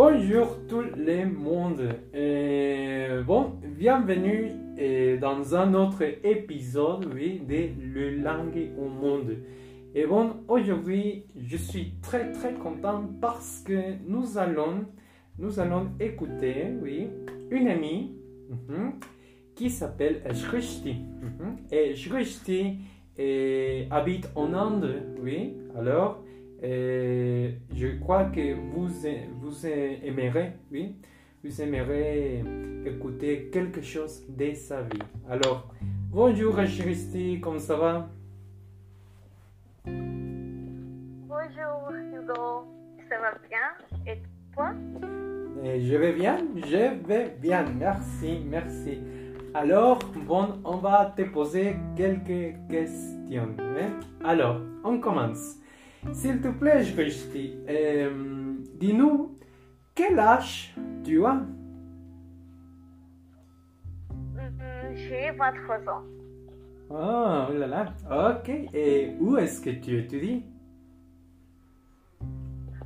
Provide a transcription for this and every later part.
Bonjour tout le monde. Et bon, bienvenue euh, dans un autre épisode oui, de Le langue au monde. Et bon, aujourd'hui, je suis très très content parce que nous allons, nous allons écouter, oui, une amie mhm, qui s'appelle Shrishti. Mhm. Et Shrishti euh, habite en Inde, oui. Alors, euh, je crois que vous, vous aimerez, oui, vous aimerez écouter quelque chose de sa vie. Alors, bonjour Shrishti, comment ça va? Bonjour Hugo, ça va bien? Et toi? Et Je vais bien, je vais bien, merci, merci. Alors, bon, on va te poser quelques questions. hein. Alors, on commence. S'il te plaît, Christy, euh, dis-nous, quel âge tu as? Mm, J'ai 23 ans. Oh, oh là là, ok. Et où est-ce que tu étudies?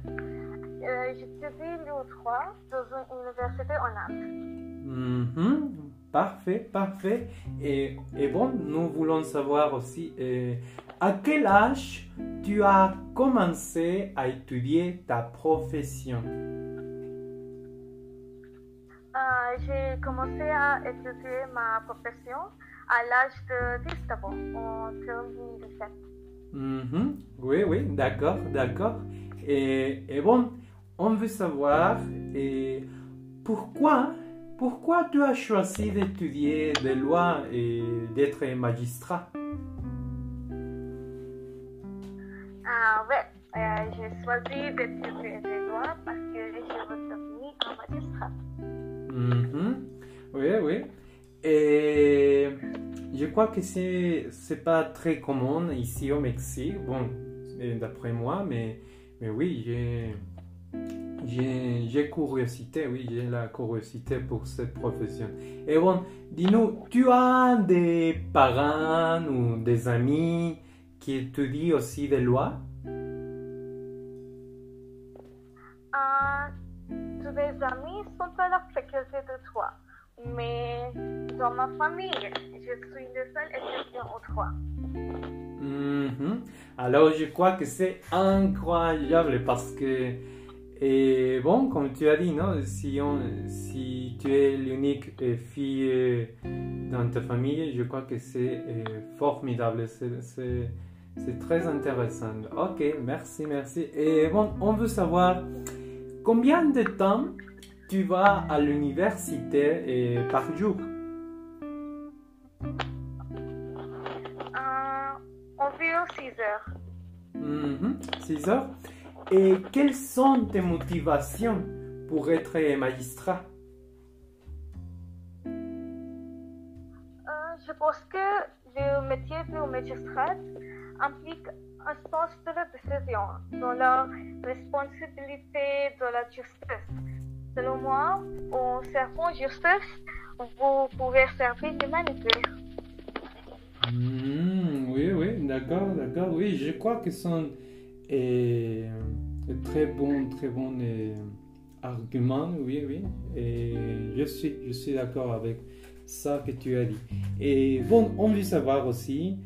Euh, J'étudie le 3 dans une université en Inde. Mhm, Parfait, parfait. Et, et bon, nous voulons savoir aussi euh, à quel âge tu as commencé à étudier ta profession? Euh, J'ai commencé à étudier ma profession à l'âge de 17 ans, en 2017. Mhm, Oui, oui, d'accord, d'accord. Et, et bon, on veut savoir et pourquoi, pourquoi tu as choisi d'étudier des lois et d'être magistrat? Ah ouais, euh, j'ai choisi d'étudier les parce que je veux devenir un magistrat. Mhm. Oui, oui. Et je crois que c'est pas très commun ici au Mexique. Bon, d'après moi, mais mais oui, j'ai curiosité, oui, j'ai la curiosité pour cette profession. Et bon, dis-nous, tu as des parents ou des amis qui étudient aussi des lois? Euh, tous mes amis sont à la faculté de droit, mais dans ma famille, je suis le seul étudiant au droit. Mhm. Alors je crois que c'est incroyable parce que, et bon, comme tu as dit, non, si, on, si tu es l'unique euh, fille euh, dans ta famille, je crois que c'est euh, formidable, c'est c'est très intéressant. Ok, merci, merci. Et bon, on veut savoir combien de temps tu vas à l'université par jour? Euh, environ 6 heures. Mhm, Six heures. Et quelles sont tes motivations pour être magistrat? Euh, je pense que le métier de magistrat implique un sens de la décision, dans la responsabilité de la justice. Selon moi, en servant justice, vous pouvez servir l'humanité. Hmm, Oui, oui, d'accord, d'accord. Oui, je crois que ce sont euh, de très bons, très bons euh, arguments. Oui, oui. Et je suis, je suis d'accord avec ça que tu as dit. Et bon, on veut savoir aussi,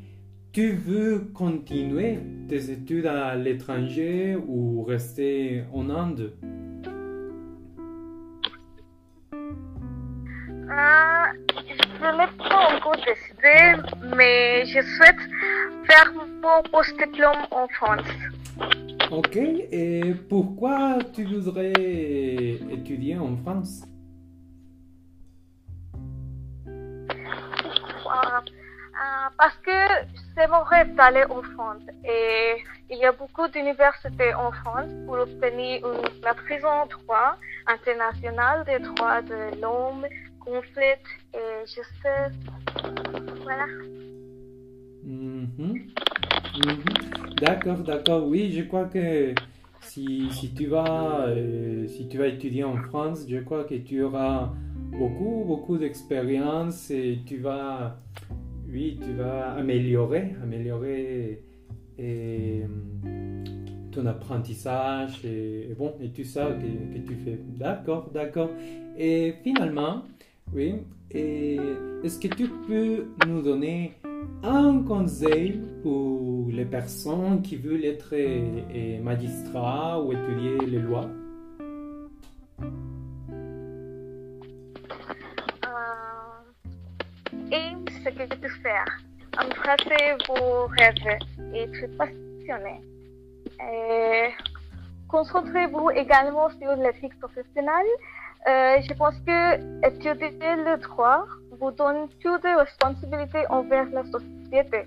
tu veux continuer tes études à l'étranger ou rester en Inde? Euh, je n'ai pas encore décidé, mais je souhaite faire mon post-diplôme en France. Ok, et pourquoi tu voudrais étudier en France? Euh, euh, parce que c'est mon rêve d'aller en France et il y a beaucoup d'universités en France pour obtenir une maîtrise en droit international des droits de l'homme, conflit et justice. Voilà. Mhm. Mhm. D'accord, d'accord. Oui, je crois que si, si tu vas, euh, si tu vas étudier en France, je crois que tu auras beaucoup, beaucoup d'expérience et tu vas, oui, tu vas améliorer, améliorer euh, ton apprentissage et, bon, et tout ça que, tu fais. D'accord, d'accord. Et finalement, oui, est-ce que tu peux nous donner un conseil pour les personnes qui veulent être magistrats ou étudier les lois? Et ce que tu fais en français, vous rêvez et être passionné. Concentrez-vous également sur l'éthique professionnelle. Euh, je pense que étudier le droit vous donne toutes les responsabilités envers la société.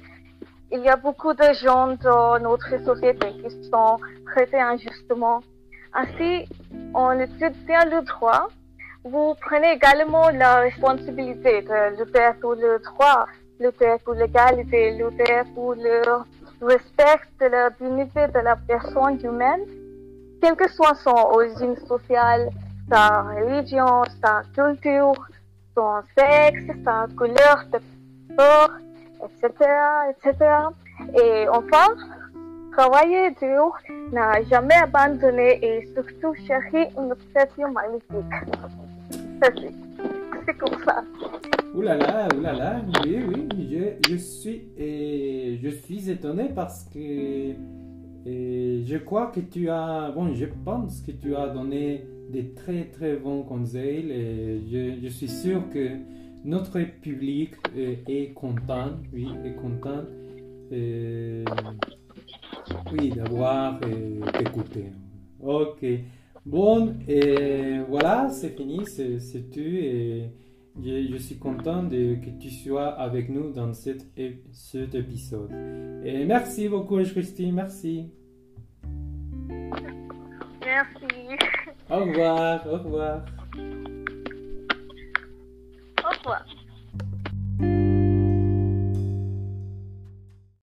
Il y a beaucoup de gens dans notre société qui sont traités injustement. Ainsi, en étudiant le droit, vous prenez également la responsabilité de lutter pour le droit, lutter pour l'égalité, lutter pour le respect de la dignité de la personne humaine, quelle que soit son origine sociale, sa religion, sa culture, son sexe, sa couleur de peau, etc., etc. Et enfin, travailler dur, n'a jamais abandonné et surtout chercher une obsession magnifique. C'est comme ça. Ouh là là, ouh là là, oui, oui, je, je suis, et je suis étonné parce que je crois que tu as, bon, je pense que tu as donné des très très bons conseils et je, suis sûr que notre public est, content, oui, est content, oui, d'avoir écouté. Ok. Bon, et voilà, c'est fini, c'est tout et je, je, suis content de, que tu sois avec nous dans cet, cet épisode. Et merci beaucoup, Christine, merci. Merci. Au revoir, au revoir. Au revoir.